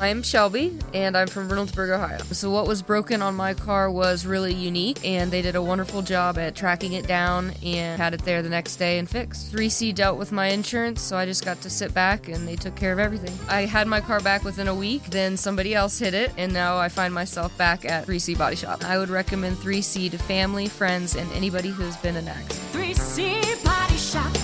I'm Shelby, and I'm from Reynoldsburg, Ohio. So, what was broken on my car was really unique, and they did a wonderful job at tracking it down and had it there the next day and fixed. 3C dealt with my insurance, so I just got to sit back and they took care of everything. I had my car back within a week, then somebody else hit it, and now I find myself back at 3C Body Shop. I would recommend 3C to family, friends, and anybody who's been an accident. 3C Body Shop.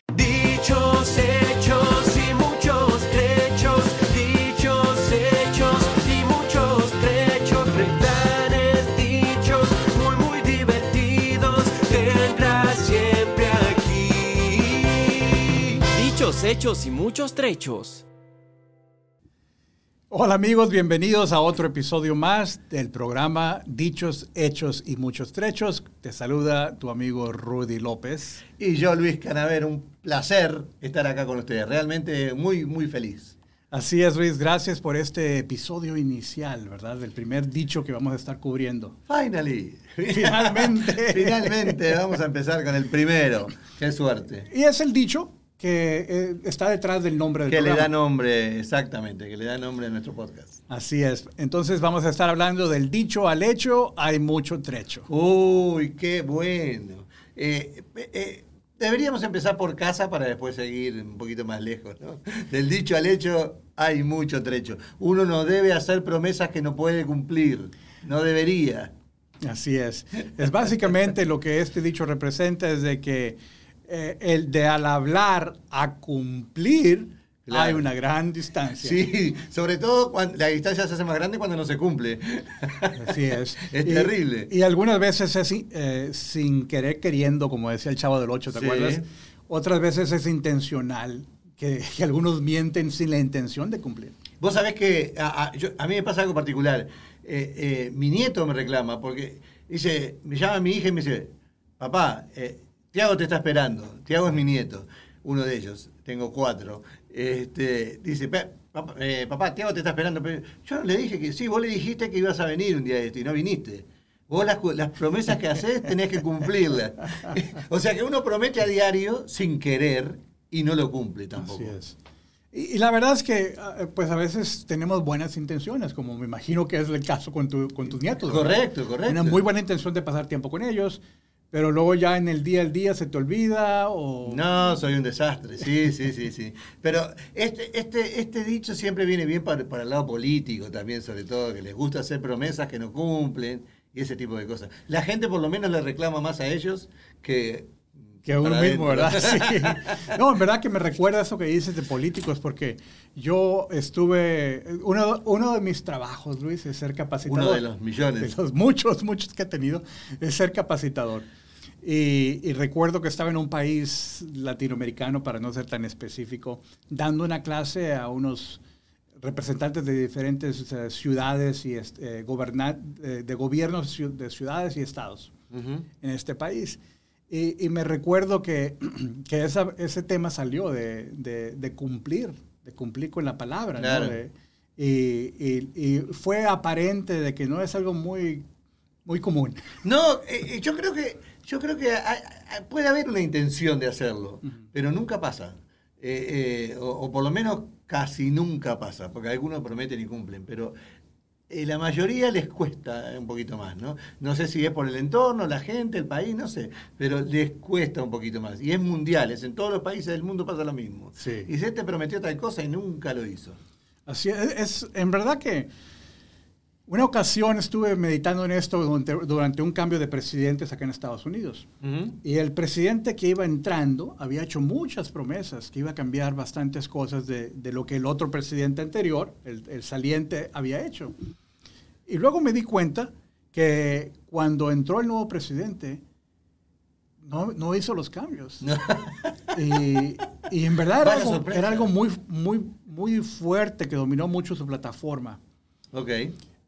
Dichos, hechos y muchos trechos. Dichos, hechos y muchos trechos. Refranes dichos muy, muy divertidos. Tendrás siempre aquí. Dichos, hechos y muchos trechos. Hola amigos, bienvenidos a otro episodio más del programa Dichos, Hechos y Muchos Trechos. Te saluda tu amigo Rudy López. Y yo, Luis Canaver, un placer estar acá con ustedes. Realmente muy, muy feliz. Así es, Luis, gracias por este episodio inicial, ¿verdad? Del primer dicho que vamos a estar cubriendo. Finally. Finalmente. Finalmente vamos a empezar con el primero. Qué suerte. Y es el dicho que eh, está detrás del nombre del Que le programa. da nombre, exactamente, que le da nombre a nuestro podcast. Así es. Entonces vamos a estar hablando del dicho al hecho, hay mucho trecho. Uy, qué bueno. Eh, eh, deberíamos empezar por casa para después seguir un poquito más lejos, ¿no? Del dicho al hecho hay mucho trecho. Uno no debe hacer promesas que no puede cumplir. No debería. Así es. Es básicamente lo que este dicho representa es de que eh, el de al hablar a cumplir Claro. hay una gran distancia. Sí, sobre todo cuando la distancia se hace más grande cuando no se cumple. Así es. Es Y- terrible. Y algunas veces es eh, sin querer queriendo, como decía el chavo del 8, ¿te Sí. acuerdas? Otras veces es intencional, que, que algunos mienten sin la intención de cumplir. Vos sabés que a, a- yo- a mí me pasa algo particular. Eh, eh, mi nieto me reclama porque dice, me llama mi hija y me dice, papá, eh, Tiago te está esperando. Tiago es mi nieto, uno de ellos. Tengo cuatro. Este, dice, "Pa- papá, eh, papá, Tiago te está esperando. Pero yo le dije que sí, vos le dijiste que ibas a venir un día de esto y no viniste. Vos las, las promesas que haces tenés que cumplirlas. o sea que uno promete a diario sin querer y no lo cumple tampoco. Así es. Y, y la verdad es que, ah, pues a veces tenemos buenas intenciones, como me imagino que es el caso con, tu- con tus nietos. ¿verdad? Correcto, correcto. Una muy buena intención de pasar tiempo con ellos, pero luego ya en el día al día se te olvida o... No, soy un desastre, sí, sí, sí, sí. Pero este, este, este dicho siempre viene bien para, para el lado político también, sobre todo, que les gusta hacer promesas que no cumplen y ese tipo de cosas. La gente por lo menos le reclama más a ellos que... Que a uno mismo. ¿verdad? Sí. No, en verdad que me recuerda eso que dices de políticos, porque yo estuve, uno, uno de mis trabajos, Luis, es ser capacitador. Uno de los millones. De los muchos, muchos que he tenido, es ser capacitador. Y, y recuerdo que estaba en un país latinoamericano, para no ser tan específico, dando una clase a unos representantes de diferentes eh, ciudades y eh, goberna- eh, de gobiernos de ciudades y estados Ujú. en este país. Y, y me recuerdo que, que esa- ese tema salió de, de- de cumplir, de cumplir con la palabra. ¿no? Claro. De- y, y- y fue aparente de que no es algo muy, muy común. No, eh, eh, yo creo que, yo creo que puede haber una intención de hacerlo, pero nunca pasa. Eh, eh, o, o por lo menos casi nunca pasa, porque algunos prometen y cumplen, pero la mayoría les cuesta un poquito más, ¿no? No sé si es por el entorno, la gente, el país, no sé, pero les cuesta un poquito más. Y es mundial, es en todos los países del mundo pasa lo mismo. Sí. Y se te prometió tal cosa y nunca lo hizo. Así es, es- en verdad que una ocasión estuve meditando en esto durante, durante un cambio de presidentes acá en Estados Unidos. Y el presidente que iba entrando había hecho muchas promesas, que iba a cambiar bastantes cosas de, de lo que el otro presidente anterior, el, el saliente, había hecho. Y luego me di cuenta que cuando entró el nuevo presidente, no, no hizo los cambios. y, Y en verdad era algo, era algo muy, muy, muy fuerte que dominó mucho su plataforma. Ok.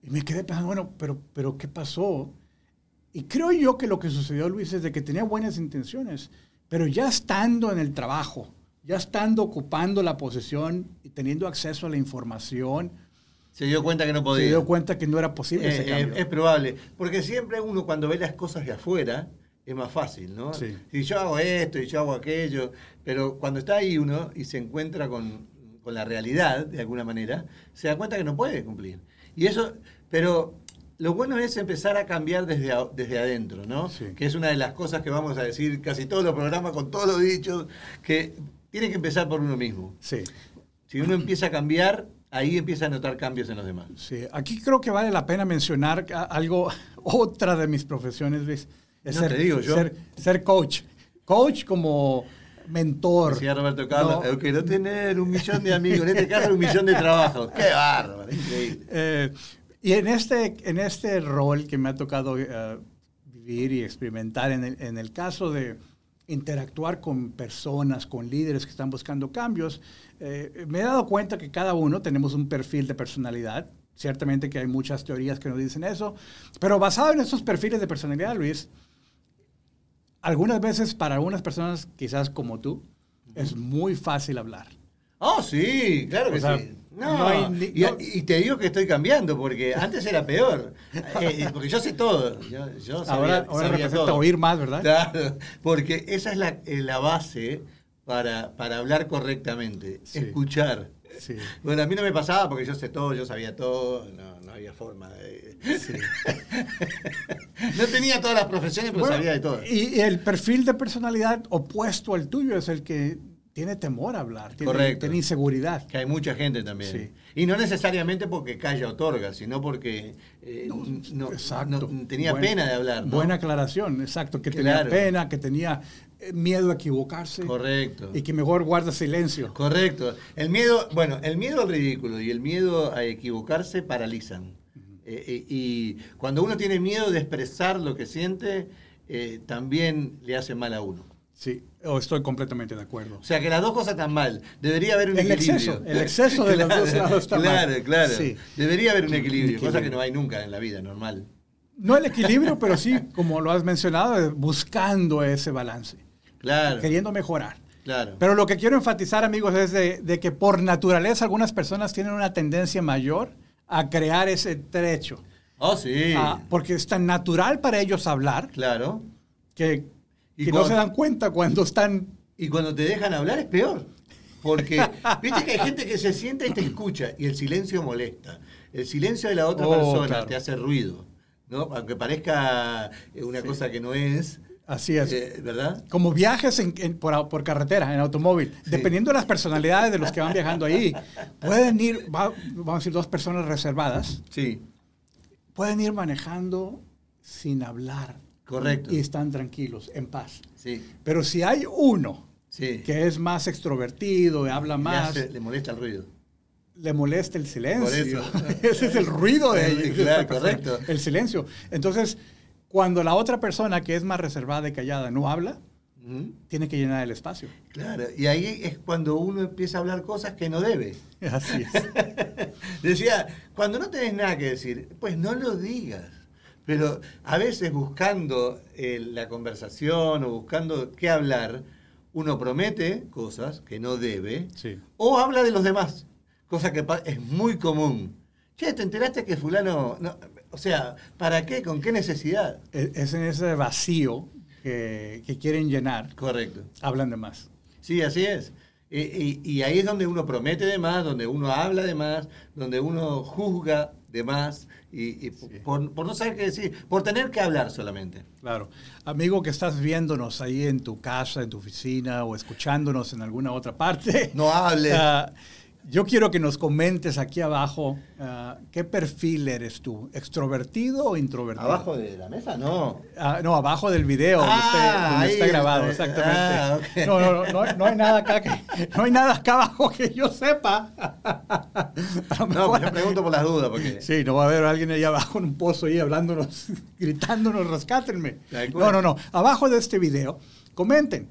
Y me quedé pensando, bueno, pero, pero ¿qué pasó? Y creo yo que lo que sucedió, Luis, es de que tenía buenas intenciones, pero ya estando en el trabajo, ya estando ocupando la posición y teniendo acceso a la información, Se dio cuenta que no podía. se dio cuenta que no era posible ese Eh, cambio. eh, es probable. Porque siempre uno cuando ve las cosas de afuera es más fácil, ¿no? Sí. Si yo hago esto y yo hago aquello, pero cuando está ahí uno y se encuentra con, con la realidad, de alguna manera, se da cuenta que no puede cumplir. Y eso, pero lo bueno es empezar a cambiar desde, a- desde adentro, ¿no? Sí. Que es una de las cosas que vamos a decir casi todos los programas, con todos los dichos, que tiene que empezar por uno mismo. Sí, Si uno empieza a cambiar, ahí empieza a notar cambios en los demás. sí. Aquí creo que vale la pena mencionar algo, otra de mis profesiones, Luis, es No ser, te digo yo. ser, ser coach. Coach como mentor. Decía Roberto Carlos, No. quiero tener un millón de amigos, en este caso un millón de trabajos. ¡Qué bárbaro! Increíble. Eh, y en este, en este rol que me ha tocado eh, vivir y experimentar, en el, en el caso de interactuar con personas, con líderes que están buscando cambios, eh, me he dado cuenta que cada uno tenemos un perfil de personalidad. Ciertamente que hay muchas teorías que nos dicen eso, pero basado en esos perfiles de personalidad, Luis, algunas veces para algunas personas, quizás como tú, es muy fácil hablar. Oh, sí, claro que O sea, sí. No, no hay ni- y, te digo que estoy cambiando, porque antes era peor. Eh, porque yo sé todo. Yo, yo sabía, Ahora, ahora sabía representa todo. oír más, ¿verdad? Claro, porque esa es la, eh, la base para, para hablar correctamente, Sí. escuchar. Sí. Bueno, a mí no me pasaba porque yo sé todo, yo sabía todo, no, no había forma de... no tenía todas las profesiones, pero Bueno, sabía de todo. Y el perfil de personalidad opuesto al tuyo es el que tiene temor a hablar, tiene, Correcto. tiene inseguridad. Que hay mucha gente también. Sí. Y no necesariamente porque calla otorga, sino porque eh, no, tenía Buena- pena de hablar. Buena aclaración, exacto, que Claro. tenía pena, que tenía eh, miedo a equivocarse Correcto. y que mejor guarda silencio. Correcto. El miedo, bueno, el miedo al ridículo y el miedo a equivocarse paralizan. Eh, eh, y cuando uno tiene miedo de expresar lo que siente, eh, también le hace mal a uno. Sí, oh, estoy completamente de acuerdo. O sea que las dos cosas están mal. Debería haber un El equilibrio. exceso, el exceso de los dos lados está mal. Claro, claro. Sí. Debería haber un equilibrio, cosa equilibrio. que no hay nunca en la vida normal. No el equilibrio, pero sí, como lo has mencionado, buscando ese balance, Claro. queriendo mejorar. Claro. Pero lo que quiero enfatizar, amigos, es de, de que por naturaleza algunas personas tienen una tendencia mayor a crear ese trecho. oh, sí. Ah, porque es tan natural para ellos hablar Claro. que, Y que no cuando- se dan cuenta cuando están... Y cuando te dejan hablar es peor. Porque, viste que hay gente que se sienta y te escucha y el silencio molesta. El silencio de la otra Oh, persona claro. te hace ruido. ¿no? Aunque parezca eh, una cosa que no es. Así es. eh, ¿Verdad? Como viajes en- en- por, por carretera, en automóvil, dependiendo de las personalidades de los que van viajando ahí, pueden ir, va- vamos a decir, dos personas reservadas, Sí, pueden ir manejando sin hablar. Correcto. Y están tranquilos, en paz. sí, Pero si hay uno sí. que es más extrovertido, habla Le más, hace- le molesta el ruido. le molesta el silencio. Por eso. Ese es el ruido de Sí, claro, correcto. El silencio. Entonces, cuando la otra persona que es más reservada y callada no habla, tiene que llenar el espacio. Claro, y ahí es cuando uno empieza a hablar cosas que no debe. Así es. Decía, cuando no tenés nada que decir, pues no lo digas. Pero a veces buscando eh, la conversación o buscando qué hablar, uno promete cosas que no debe Sí. o habla de los demás, cosa que es muy común. Che, ¿te enteraste que fulano... no? o sea, ¿para qué? ¿Con qué necesidad? Es es en ese vacío que, que quieren llenar, Correcto. hablan de más. Sí, así es. Y, y- y ahí es donde uno promete de más, donde uno habla de más, donde uno juzga de más, y, y por, por no saber qué decir, por tener que hablar solamente. Claro. Amigo que estás viéndonos ahí en tu casa, en tu oficina o escuchándonos en alguna otra parte. No hable. Ah, yo quiero que nos comentes aquí abajo ah, qué perfil eres tú, extrovertido o introvertido. ¿Abajo de la mesa? No. Ah, no, abajo del video donde, Ah, esté- donde ahí está grabado, exactamente. Ah, no, no, no, no, hay nada acá que, no hay nada acá abajo que yo sepa. No, pues yo pregunto por las dudas, porque... Sí, no va a haber alguien ahí abajo en un pozo ahí hablándonos, gritándonos, rescátenme. No, no, no. Abajo de este video, comenten.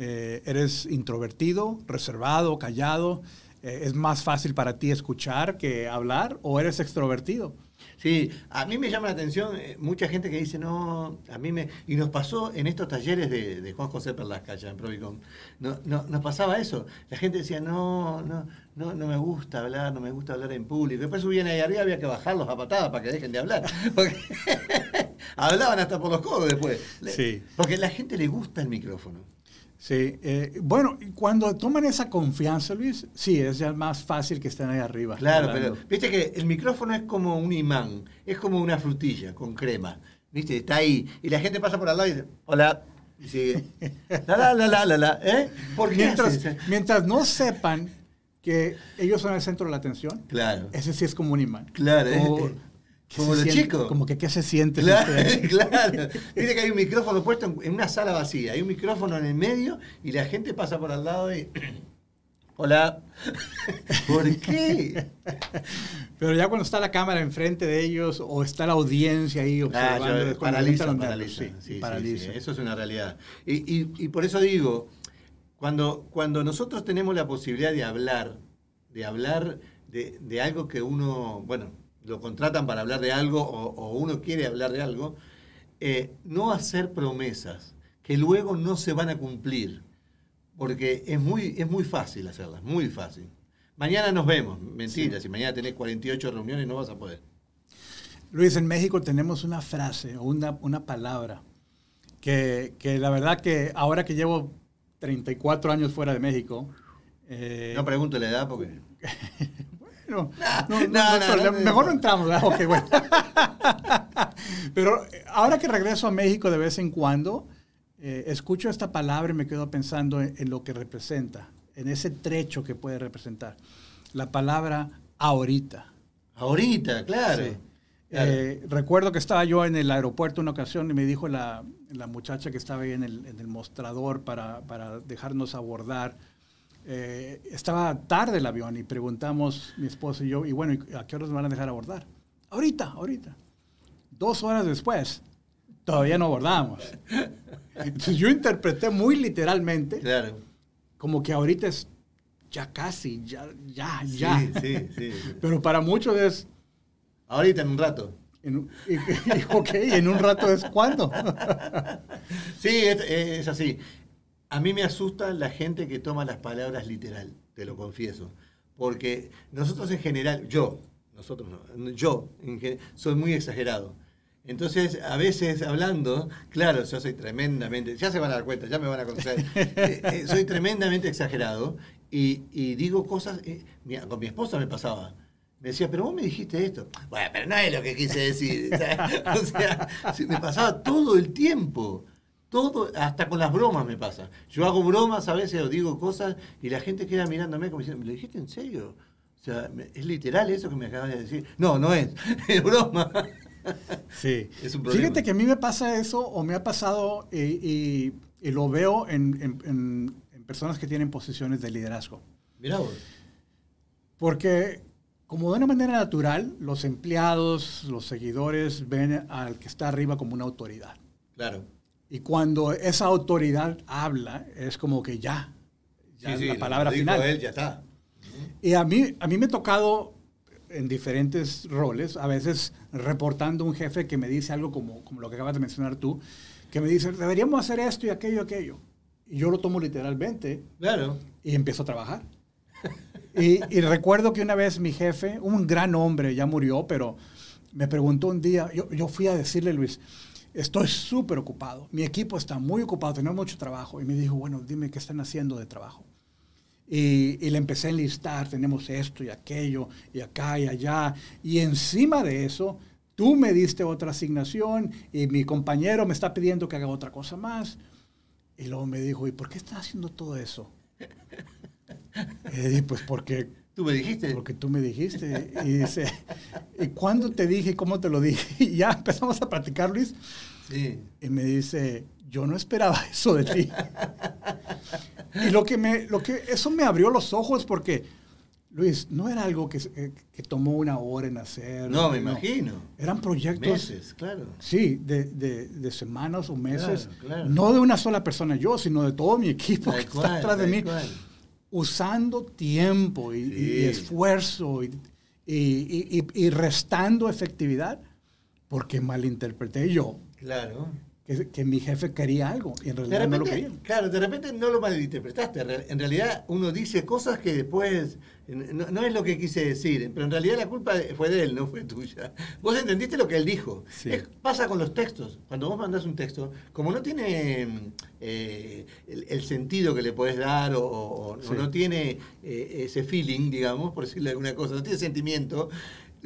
Eh, ¿Eres introvertido, reservado, callado? Eh, ¿Es más fácil para ti escuchar que hablar o eres extrovertido? Sí, a mí me llama la atención eh, mucha gente que dice, no, a mí me... Y nos pasó en estos talleres de, de Juan José Perlasca, allá en Provicom, no, no, nos pasaba eso. La gente decía, no, no, no, no me gusta hablar, no me gusta hablar en público. Después subían ahí arriba, había que bajarlos a patadas para que dejen de hablar. Porque hablaban hasta por los codos después. Sí. Porque a la gente le gusta el micrófono. Sí, eh, bueno, cuando toman esa confianza, Luis, sí, es ya más fácil que estén ahí arriba. Claro, hablando. pero viste que el micrófono es como un imán, es como una frutilla con crema. ¿Viste? Está ahí. Y la gente pasa por al lado y dice, hola. Y sigue. La, la, la, la, la, la. ¿Eh? ¿Por qué Mientras, haces? mientras no sepan que ellos son el centro de la atención, Claro. ese sí es como un imán. Claro, Como, eh, ¿qué como los siente? chicos. Como que qué se siente. si Claro, claro. Viste que hay un micrófono puesto en, en una sala vacía. Hay un micrófono en el medio y la gente pasa por al lado y. Hola. ¿Por qué? Pero ya cuando está la cámara enfrente de ellos o está la audiencia ahí Ah, observando, yo- es cuando paraliza, paraliza. nervios, Sí, sí, paraliza. sí, eso es una realidad. Y, y- y por eso digo, cuando, cuando nosotros tenemos la posibilidad de hablar, de hablar de, de algo que uno, bueno, lo contratan para hablar de algo o, o uno quiere hablar de algo, eh, no hacer promesas que luego no se van a cumplir. Porque es muy, es muy fácil hacerlas, muy fácil. Mañana nos vemos. Mentira, si mañana tenés 48 reuniones no vas a poder. Luis, en México tenemos una frase o una, una palabra que, que la verdad que ahora que llevo 34 años fuera de México, eh, No pregunto la edad porque... no, no, no, no, mejor no. entramos, bueno. Pero eh, ahora que regreso a México de vez en cuando, eh, escucho esta palabra y me quedo pensando en, en lo que representa, en ese trecho que puede representar. La palabra ahorita. Ahorita, claro. Sí. Claro. Eh, recuerdo que estaba yo en el aeropuerto una ocasión y me dijo la, la muchacha que estaba ahí en el, en el mostrador para, para dejarnos abordar. Eh, estaba tarde el avión y preguntamos mi esposo y yo, y bueno, ¿y ¿a qué horas me van a dejar abordar? Ahorita, ahorita. Dos horas después, todavía no abordamos. Entonces yo interpreté muy literalmente Claro. como que ahorita es ya casi, ya, ya, ya. Sí, sí, sí. Pero para muchos es, Ahorita en un rato. en y, y- ok, en un rato es cuándo. Sí, es, es así. A mí me asusta la gente que toma las palabras literal, te lo confieso. Porque nosotros en general, yo, nosotros no, yo en soy muy exagerado. Entonces, a veces hablando, claro, yo soy tremendamente, ya se van a dar cuenta, ya me van a conocer, eh, eh, soy tremendamente exagerado y, y digo cosas, eh, mira, con mi esposa me pasaba. Me decía, pero vos me dijiste esto. Bueno, pero no es lo que quise decir. o sea, me pasaba todo el tiempo. Todo, hasta con las bromas me pasa. Yo hago bromas a veces o digo cosas y la gente queda mirándome como diciendo, ¿me lo dijiste en serio? O sea, ¿es literal eso que me acabas de decir? No, no es. Es broma. Sí. Es un problema. Fíjate que a mí me pasa eso o me ha pasado y, y- y lo veo en, en- en- en personas que tienen posiciones de liderazgo. Mirá vos. Porque como de una manera natural, los empleados, los seguidores ven al que está arriba como una autoridad. Claro. Y cuando esa autoridad habla, es como que ya, ya Sí, sí, la palabra final. él, ya está. Y a mí, a mí me ha tocado en diferentes roles, a veces reportando un jefe que me dice algo como, como lo que acabas de mencionar tú, que me dice, deberíamos hacer esto y aquello y aquello. Y yo lo tomo literalmente Claro. y empiezo a trabajar. Y, y recuerdo que una vez mi jefe, un gran hombre, ya murió, pero me preguntó un día, yo, yo fui a decirle, Luis, estoy súper ocupado, mi equipo está muy ocupado, tenemos mucho trabajo. Y me dijo, bueno, dime qué están haciendo de trabajo. Y, y le empecé a enlistar, tenemos esto y aquello, y acá y allá. Y encima de eso, tú me diste otra asignación y mi compañero me está pidiendo que haga otra cosa más. Y luego me dijo, ¿y por qué estás haciendo todo eso? Y dije, pues porque, ¿Tú me dijiste? porque tú me dijiste. Y dice, ¿y cuándo te dije? ¿Cómo te lo dije? Y ya empezamos a platicar, Luis. Sí. Y me dice, yo no esperaba eso de ti. y lo que me, lo que, eso me abrió los ojos porque Luis, no era algo que, se- que- tomó una hora en hacer. No, me imagino. Eran proyectos, Meses, claro. sí, de, de- de semanas o meses. Claro, claro. No de una sola persona yo, sino de todo mi equipo Tal que cual, está atrás de mí. cual. Usando tiempo y, Sí. esfuerzo y, y- y- y- y restando efectividad porque malinterpreté yo Claro. que, que mi jefe quería algo y en realidad no lo repente, quería. claro, de repente no lo malinterpretaste. Re- En realidad uno dice cosas que después no, no es lo que quise decir, pero en realidad la culpa fue de él, no fue tuya. Vos entendiste lo que él dijo. Sí. Es- pasa con los textos. Cuando vos mandás un texto, como no tiene eh, el, el sentido que le podés dar o, o- no tiene eh, ese feeling, digamos, por decirle alguna cosa, no tiene sentimiento,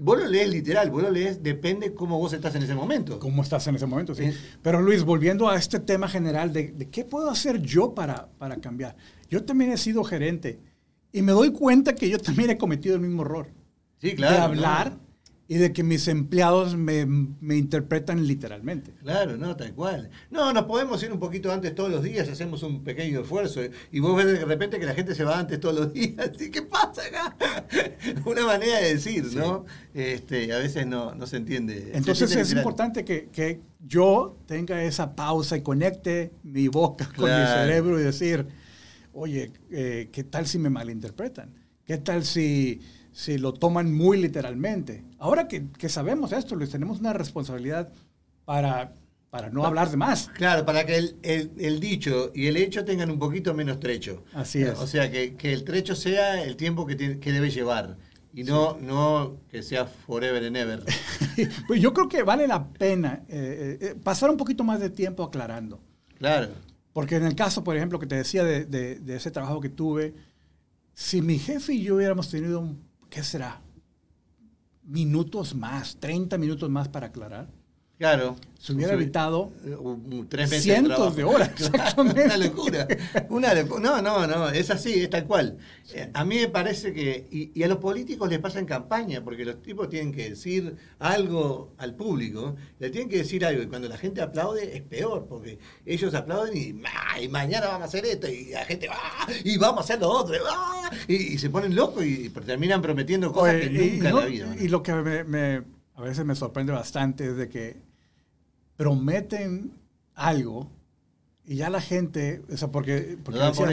vos lo lees literal, vos lo lees, depende cómo vos estás en ese momento. cómo estás en ese momento. Sí. Sí. Pero Luis, volviendo a este tema general de, de qué puedo hacer yo para, para cambiar. Yo también he sido gerente y me doy cuenta que yo también he cometido el mismo error. Sí, claro. de hablar ¿no? Y de que mis empleados me, me interpretan literalmente. Claro, no, tal cual. No, nos podemos ir un poquito antes todos los días, hacemos un pequeño esfuerzo. Y vos ves de repente que la gente se va antes todos los días. ¿Y qué pasa acá? Una manera de decir, ¿no? Este, a veces no, no se entiende. Se Entonces entiende es literal. importante que, que yo tenga esa pausa y conecte mi boca con mi cerebro y decir, oye, eh, ¿qué tal si me malinterpretan? ¿Qué tal si, si lo toman muy literalmente? Ahora que, que sabemos esto, Luis, tenemos una responsabilidad para, para no hablar de más. Claro, para que el, el- el dicho y el hecho tengan un poquito menos trecho. Así es. O sea, que, que el trecho sea el tiempo que, que debe llevar. Y no, no que sea forever and ever. Pues yo creo que vale la pena eh, eh, pasar un poquito más de tiempo aclarando. Claro. Porque en el caso, por ejemplo, que te decía de, de- de ese trabajo que tuve, si mi jefe y yo hubiéramos tenido, un, ¿qué será? Minutos más, 30 minutos más para aclarar, Claro. se hubiera evitado tres meses cientos de horas, exactamente. Una locura. Una No, no, no, es así, es tal cual. Eh, A mí me parece que, y, y a los políticos les pasa en campaña, porque los tipos tienen que decir algo al público, le tienen que decir algo, y cuando la gente aplaude es peor, porque ellos aplauden y, "Ah, y mañana vamos a hacer esto, y la gente, "Ah, y vamos a hacer lo otro, "Ah", y, y se ponen locos y terminan prometiendo cosas Oye, que nunca en la vida. y lo que me- me- a veces me sorprende bastante es de que prometen algo y ya la gente, o sea, porque, por vamos a hacer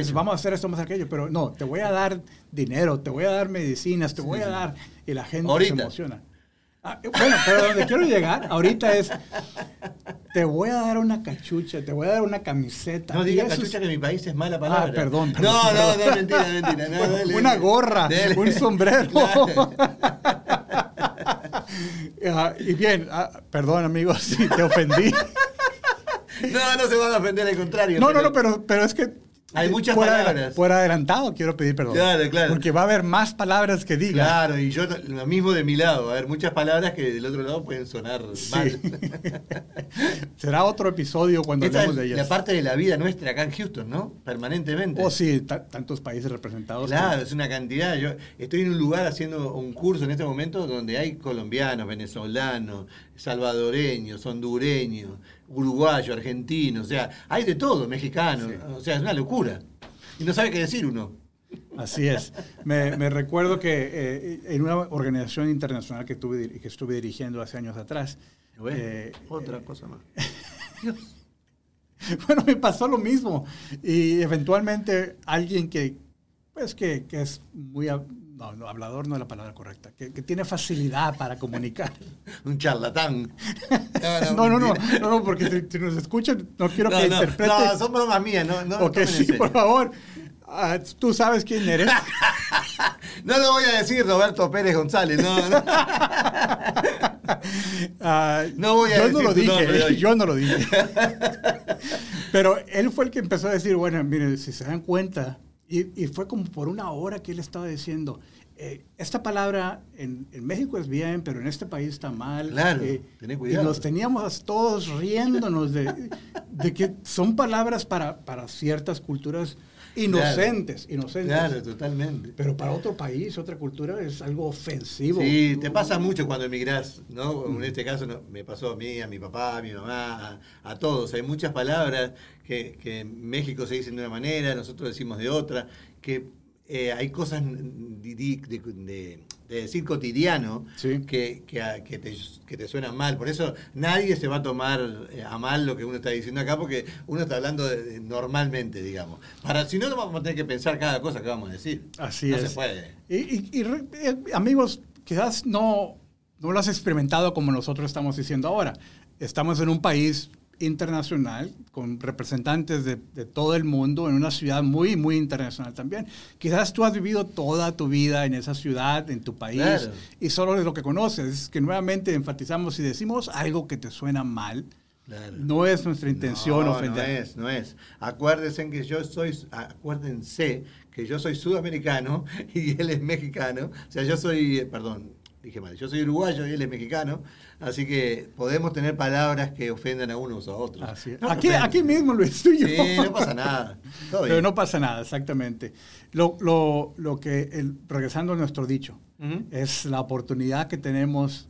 esto, vamos a hacer aquello, pero no, te voy a dar dinero, te voy a dar medicinas, te voy a dar, y la gente Ahorita. se emociona. Ah, eh, bueno, pero donde quiero llegar ahorita es, te voy a dar una cachucha, te voy a dar una camiseta. No y diga eso es- cachucha que en mi país es mala palabra. Ah, perdón, No, perdón, no, perdón. no, mentira, mentira. no, Bueno, dale, una gorra, Dale. un sombrero. Claro. Ah, y bien, ah, perdón amigos si te ofendí. No, no se van a ofender, al contrario. No, no, no, pero, pero es que... Hay muchas por, palabras. Por adelantado quiero pedir perdón. Claro, claro. Porque va a haber más palabras que diga. Claro, y yo lo mismo de mi lado. A ver, muchas palabras que del otro lado pueden sonar Sí. mal. Será otro episodio cuando Esta hablemos de la ellas. parte de la vida nuestra acá en Houston, ¿no? Permanentemente. Oh, sí, ta- tantos países representados. que- Claro, es una cantidad. Yo estoy en un lugar haciendo un curso en este momento donde hay colombianos, venezolanos, salvadoreños, hondureños, uruguayos, argentinos, o sea, hay de todo, mexicanos, o sea, es una locura. Y no sabe qué decir uno. Así es. Me, recuerdo que eh, en una organización internacional que, tuve, dir- que estuve dirigiendo hace años atrás, Bueno, eh, otra cosa más. Bueno, me pasó lo mismo. Y eventualmente alguien que, pues que, que es muy, no, no, hablador no es la palabra correcta, que, que tiene facilidad para comunicar. Un charlatán. No, no, no, no, no, porque si, si nos escuchan, no quiero No, que no, interprete. no, son bromas mías, no, no, o que tomen en sí, serio. por favor. Ah, Tú sabes quién eres. No lo voy a decir Roberto Pérez González, no, no. Ah, No voy a yo decir no lo dije, yo no lo dije. Pero él fue el que empezó a decir, bueno, mire, si se dan cuenta, y, y fue como por una hora que él estaba diciendo, eh, esta palabra en, en México es bien, pero en este país está mal. Claro, eh, y nos teníamos todos riéndonos de, de que son palabras para, para ciertas culturas inocentes, inocentes. Claro, totalmente. Pero para otro país, otra cultura, es algo ofensivo. Sí, te pasa mucho cuando emigrás, ¿no? En este caso no, me pasó a mí, a mi papá, a mi mamá, a, a todos. Hay muchas palabras que, que en México se dicen de una manera, nosotros decimos de otra, que eh, hay cosas de, de- de- de decir cotidiano Sí. que, que, te, que te suenan mal. Por eso nadie se va a tomar eh, a mal lo que uno está diciendo acá, porque uno está hablando de- normalmente, digamos. Para, si no, no vamos a tener que pensar cada cosa que vamos a decir. Así no es. se puede. Y, y- y re- eh, amigos, quizás no, no lo has experimentado como nosotros estamos diciendo ahora. Estamos en un país internacional con representantes de, de todo el mundo en una ciudad muy, muy internacional también. Quizás tú has vivido toda tu vida en esa ciudad, en tu país, Claro. y solo es lo que conoces. Es que nuevamente enfatizamos si decimos algo que te suena mal, Claro. no es nuestra intención no, ofender. No es, no es. Acuérdense que yo soy, acuérdense que yo soy sudamericano y él es mexicano. O sea, yo soy, eh, perdón, dije mal, yo soy uruguayo y él es mexicano. Así que podemos tener palabras que ofendan a unos a otros. Así es. No aquí, aquí mismo lo estoy yo. Sí, no pasa nada. Todo Pero bien. no pasa nada, exactamente. Lo, lo, lo que, el- regresando a nuestro dicho, es la oportunidad que tenemos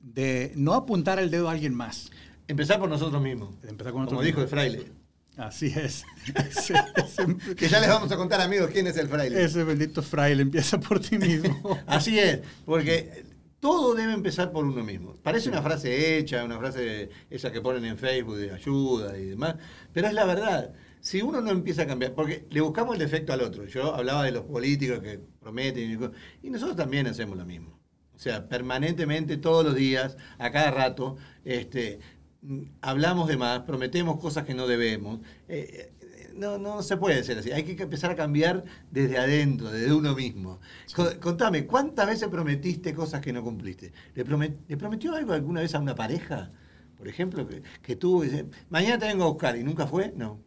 de no apuntar el dedo a alguien más. Empezar por nosotros mismos. Empezar con Como nosotros dijo el mismos. fraile. Así es. ese, ese- Que ya les vamos a contar, amigos, quién es el fraile. ese bendito fraile empieza por ti mismo. Así es, porque todo debe empezar por uno mismo. Parece una frase hecha, una frase esa que ponen en Facebook de ayuda y demás, pero es la verdad. Si uno no empieza a cambiar, porque le buscamos el defecto al otro. Yo hablaba de los políticos que prometen y, nosotros también hacemos lo mismo. O sea, permanentemente, todos los días, a cada rato, este, hablamos de más, prometemos cosas que no debemos. Eh, eh, no, no se puede ser así. Hay que empezar a cambiar desde adentro, desde uno mismo. Co- Contame, ¿cuántas veces prometiste cosas que no cumpliste? ¿Le, promet- ¿le prometió algo alguna vez a una pareja? Por ejemplo, que, que tú dices, mañana te vengo a buscar y nunca fue? No.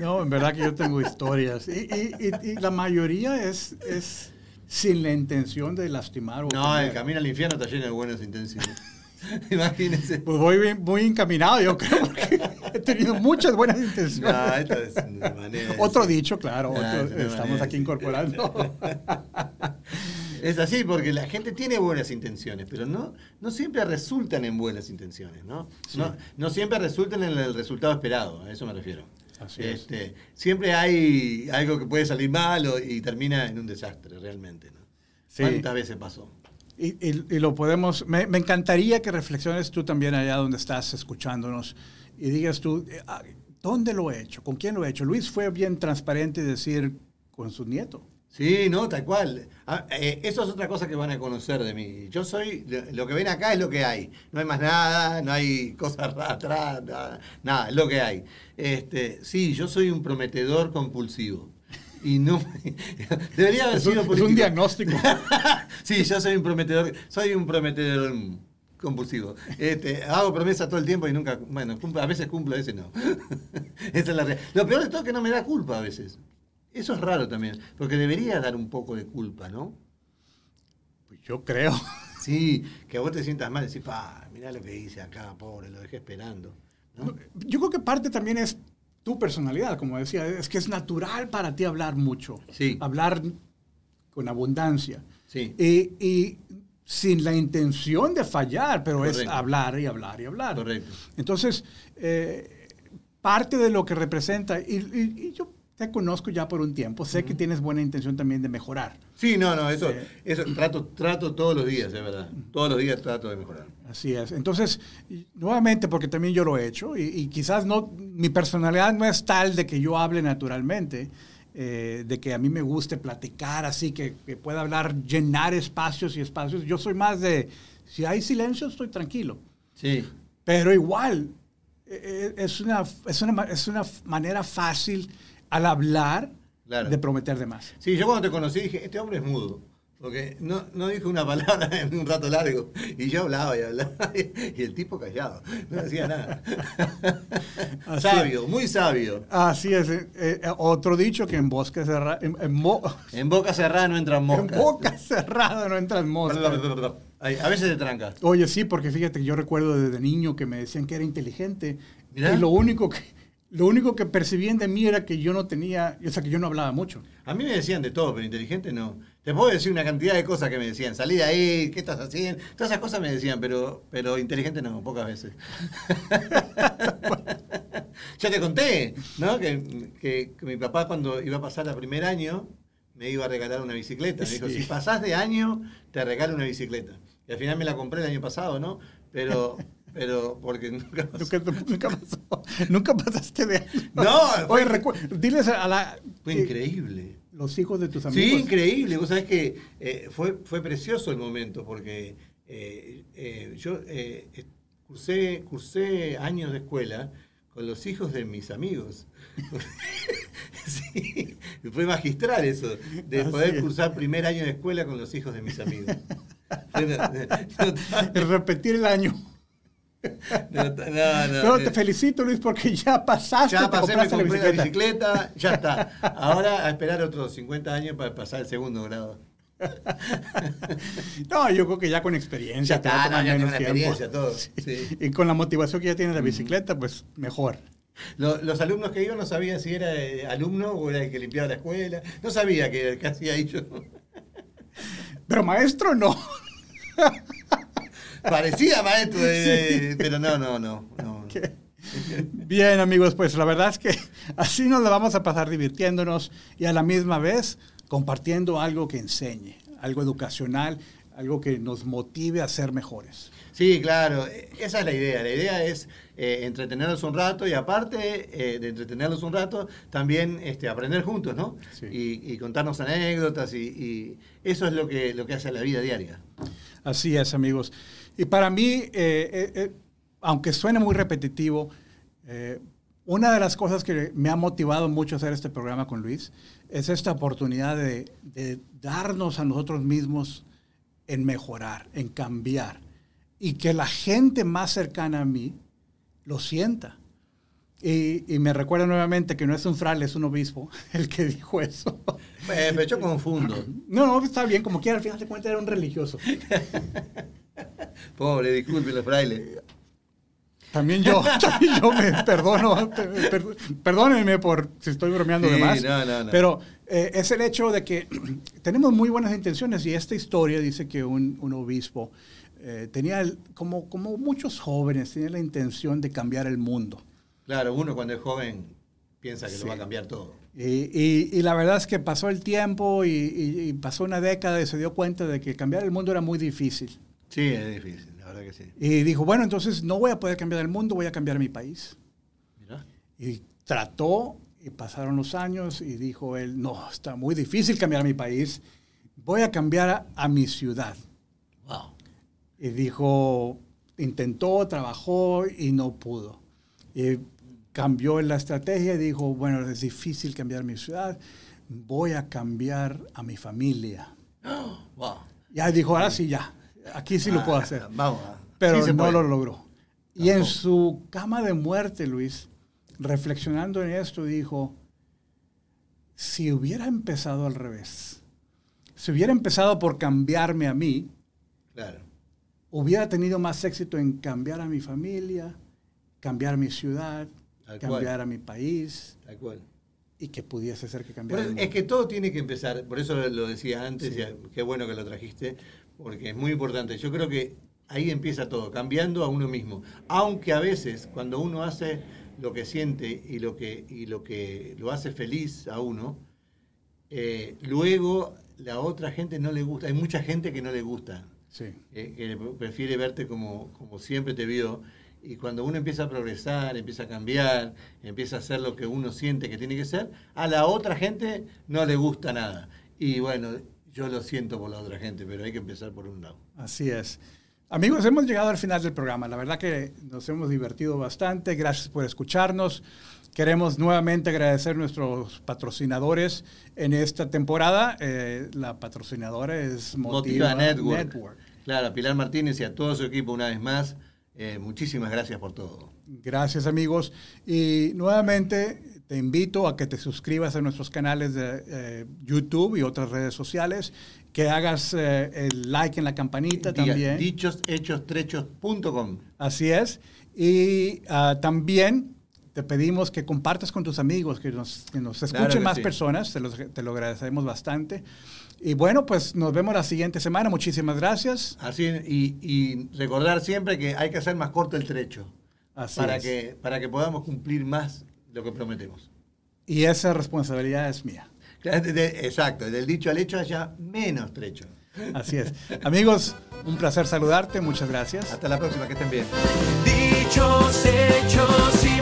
No, en verdad que yo tengo historias. Y, y- y- y la mayoría es, es sin la intención de lastimar o No, ofender. el camino al infierno está lleno de buenas intenciones. Imagínense. Pues voy bien- muy encaminado, yo creo, porque he tenido muchas buenas intenciones. No, es una manera de Otro dicho, claro, Ah, otro- es estamos aquí incorporando. Es así, porque la gente tiene buenas intenciones, pero no, no siempre resultan en buenas intenciones, ¿no? No, no siempre resultan en el resultado esperado, a eso me refiero. Así es. Este, Siempre hay algo que puede salir mal o- y termina en un desastre, realmente, ¿no? Sí. ¿Cuántas veces pasó? Y, y- y lo podemos, me, me encantaría que reflexiones tú también allá donde estás escuchándonos y digas tú, eh, ah, ¿dónde lo he hecho? ¿Con quién lo he hecho? Luis fue bien transparente y decir con su nieto. Sí, no, tal cual. Ah, eh, eso es otra cosa que van a conocer de mí. Yo soy, lo- que ven acá es lo que hay. No hay más nada, no hay cosas atrás, nada, nada, es lo que hay. Este, sí, yo soy un prometedor compulsivo. Y no debería haber Es sido es político. un diagnóstico. sí, yo soy un prometedor, soy un prometedor compulsivo. Este, hago promesas todo el tiempo y nunca, bueno, a veces cumplo, a veces no. Esa es la realidad. Lo peor de todo es que no me da culpa a veces. Eso es raro también, porque debería dar un poco de culpa, ¿no? Pues yo creo. Sí, que vos te sientas mal decís, pa, mirá lo que hice acá, pobre, lo dejé esperando. ¿no? Yo creo que parte también es tu personalidad, como decía, es que es natural para ti hablar mucho, Sí. hablar con abundancia. Sí. Y, y sin la intención de fallar, pero es hablar y hablar y hablar. Correcto. Entonces, eh, parte de lo que representa, y, y- y yo te conozco ya por un tiempo, sé que tienes buena intención también de mejorar. Sí, no, no, eso, Eh. eso trato, trato todos los días, es verdad. Todos los días trato de mejorar. Así es. Entonces, nuevamente, porque también yo lo he hecho, y, y quizás no, mi personalidad no es tal de que yo hable naturalmente, eh, de que a mí me guste platicar así, que, que pueda hablar, llenar espacios y espacios. Yo soy más de, si hay silencio, estoy tranquilo. Sí. Pero igual, eh, eh, es una, es una, es una manera fácil al hablar Claro. de prometer de más. Sí, yo cuando te conocí dije, este hombre es mudo. Porque no, no dijo una palabra en un rato largo. Y yo hablaba y hablaba. Y el tipo callado. No decía nada. Así sabio, muy sabio. Así es. eh, eh, otro dicho que en bosque cerrado, en, en mo- En boca cerrada no entran en moscas. boca cerrada no entran moscas. Ay, A veces te tranca. Oye, sí, porque fíjate que yo recuerdo desde niño que me decían que era inteligente. Mirá. Y lo único que, lo único que percibían de mí era que yo no tenía, o sea, que yo no hablaba mucho. A mí me decían de todo, pero inteligente no. Te puedo decir una cantidad de cosas que me decían. Salí de ahí, ¿qué estás haciendo? Todas esas cosas me decían, pero, pero inteligente no, pocas veces. Ya te conté, ¿no? Que, que- que mi papá cuando iba a pasar el primer año me iba a regalar una bicicleta. Me dijo, Sí. si pasás de año, te regalo una bicicleta. Y al final me la compré el año pasado, ¿no? Pero, pero porque nunca pasó. Nunca, nunca pasó. Nunca pasaste de año. No, fue- diles a la. Fue que increíble. Los hijos de tus amigos. Sí, increíble. Vos sabés que eh, fue, fue precioso el momento porque eh, eh, yo eh, eh, cursé, cursé años de escuela con los hijos de mis amigos. sí, fue magistral eso, de Así poder es. cursar primer año de escuela con los hijos de mis amigos. Repetir el año. No, no, no, Pero te felicito, Luis, porque ya pasaste, Ya pasé, me compraste la compré la bicicleta. bicicleta, ya está. Ahora a esperar otros 50 años para pasar el segundo grado. No, yo creo que ya con experiencia. Ya te está, no, ya menos experiencia, todo. Sí. Y con la motivación que ya tienes de la bicicleta, pues mejor. Lo- los alumnos que iban no sabía si era eh, alumno o era el que limpiaba la escuela. No sabía qué, qué hacía ahí yo. Pero maestro, no. Parecía maestro, de- pero no, no, no. no. Bien, amigos, pues la verdad es que así nos la vamos a pasar divirtiéndonos y a la misma vez compartiendo algo que enseñe, algo educacional, algo que nos motive a ser mejores. Sí, claro, eh, esa es la idea. La idea es eh, entretenerlos un rato y aparte eh, de entretenerlos un rato, también este, aprender juntos, ¿no? Sí. Y, y contarnos anécdotas y, y eso es lo que, lo que hace la vida diaria. Así es, amigos. Y para mí, eh, eh, eh, aunque suene muy repetitivo, una de las cosas que me ha motivado mucho a hacer este programa con Luis es esta oportunidad de, de darnos a nosotros mismos en mejorar, en cambiar, y que la gente más cercana a mí lo sienta. Y, y me recuerda nuevamente que no es un fraile, es un obispo el que dijo eso. Pero yo confundo. No, no, está bien, como quiera, al final de cuentas era un religioso. Pobre, disculpe los frailes. También yo, también yo me perdono, per- perdónenme por si estoy bromeando Sí, de más. no, no, no. Pero eh, es el hecho de que tenemos muy buenas intenciones y esta historia dice que un, un obispo eh, tenía, el- como, como muchos jóvenes, tenía la intención de cambiar el mundo. Claro, uno cuando es joven piensa que Sí. lo va a cambiar todo. Y, y- y la verdad es que pasó el tiempo y- y pasó una década y se dio cuenta de que cambiar el mundo era muy difícil. Sí, es difícil, la verdad que sí. Y dijo, bueno, entonces no voy a poder cambiar el mundo, voy a cambiar mi país. Mirá. Y trató, y pasaron los años, y dijo él, no, está muy difícil cambiar mi país, voy a cambiar a, a mi ciudad. Wow. Y dijo, intentó, trabajó y no pudo. Y cambió la estrategia y dijo, bueno, es difícil cambiar mi ciudad, voy a cambiar a mi familia. Wow. Ya dijo, ahora sí, ya, aquí sí lo puedo hacer. Vamos. Pero Sí no puede. lo logró. Y en su cama de muerte, Luis, reflexionando en esto, dijo, si hubiera empezado al revés, si hubiera empezado por cambiarme a mí, Claro. hubiera tenido más éxito en cambiar a mi familia, cambiar mi ciudad, Tal cambiar cual. a mi país Tal cual. y que pudiese ser que cambiara. el es que todo tiene que empezar, por eso lo, lo decía antes, Sí. y qué bueno que lo trajiste, porque es muy importante. Yo creo que ahí empieza todo, cambiando a uno mismo. Aunque a veces, cuando uno hace lo que siente y lo que, y lo, que lo hace feliz a uno, eh, luego la otra gente no le gusta. Hay mucha gente que no le gusta, Sí. eh, que prefiere verte como, como siempre te vio. Y cuando uno empieza a progresar, empieza a cambiar, empieza a hacer lo que uno siente que tiene que ser, a la otra gente no le gusta nada. Y bueno, yo lo siento por la otra gente, pero hay que empezar por un lado. Así es. Amigos, hemos llegado al final del programa. La verdad que nos hemos divertido bastante. Gracias por escucharnos. Queremos nuevamente agradecer a nuestros patrocinadores en esta temporada. Eh, la patrocinadora es Motiva, Motiva Network. Network. Claro, a Pilar Martínez y a todo su equipo una vez más, eh, muchísimas gracias por todo. Gracias amigos. Y nuevamente te invito a que te suscribas a nuestros canales de eh, YouTube y otras redes sociales, que hagas eh, el like en la campanita Diga, también. Dichoshechos.com. Así es. Y ah, también te pedimos que compartas con tus amigos, que nos, que nos escuchen Claro que más sí. personas, te, los- te lo agradecemos bastante. Y bueno, pues nos vemos la siguiente semana. Muchísimas gracias. Así, y, y recordar siempre que hay que hacer más corto el trecho. Así para, es. que, para que podamos cumplir más lo que prometemos. Y esa responsabilidad es mía. Exacto, del dicho al hecho haya menos trecho. Así es. Amigos, un placer saludarte. Muchas gracias. Hasta la próxima, que estén bien. Dichos, hechos y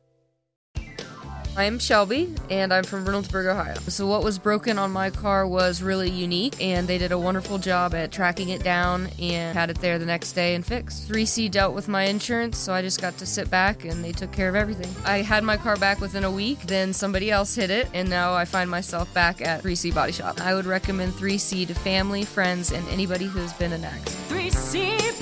I'm Shelby, and I'm from Reynoldsburg, Ohio. So, what was broken on my car was really unique, and they did a wonderful job at tracking it down and had it there the next day and fixed. 3C dealt with my insurance, so I just got to sit back and they took care of everything. I had my car back within a week, then somebody else hit it, and now I find myself back at 3C Body Shop. I would recommend 3C to family, friends, and anybody who's been an accident. 3C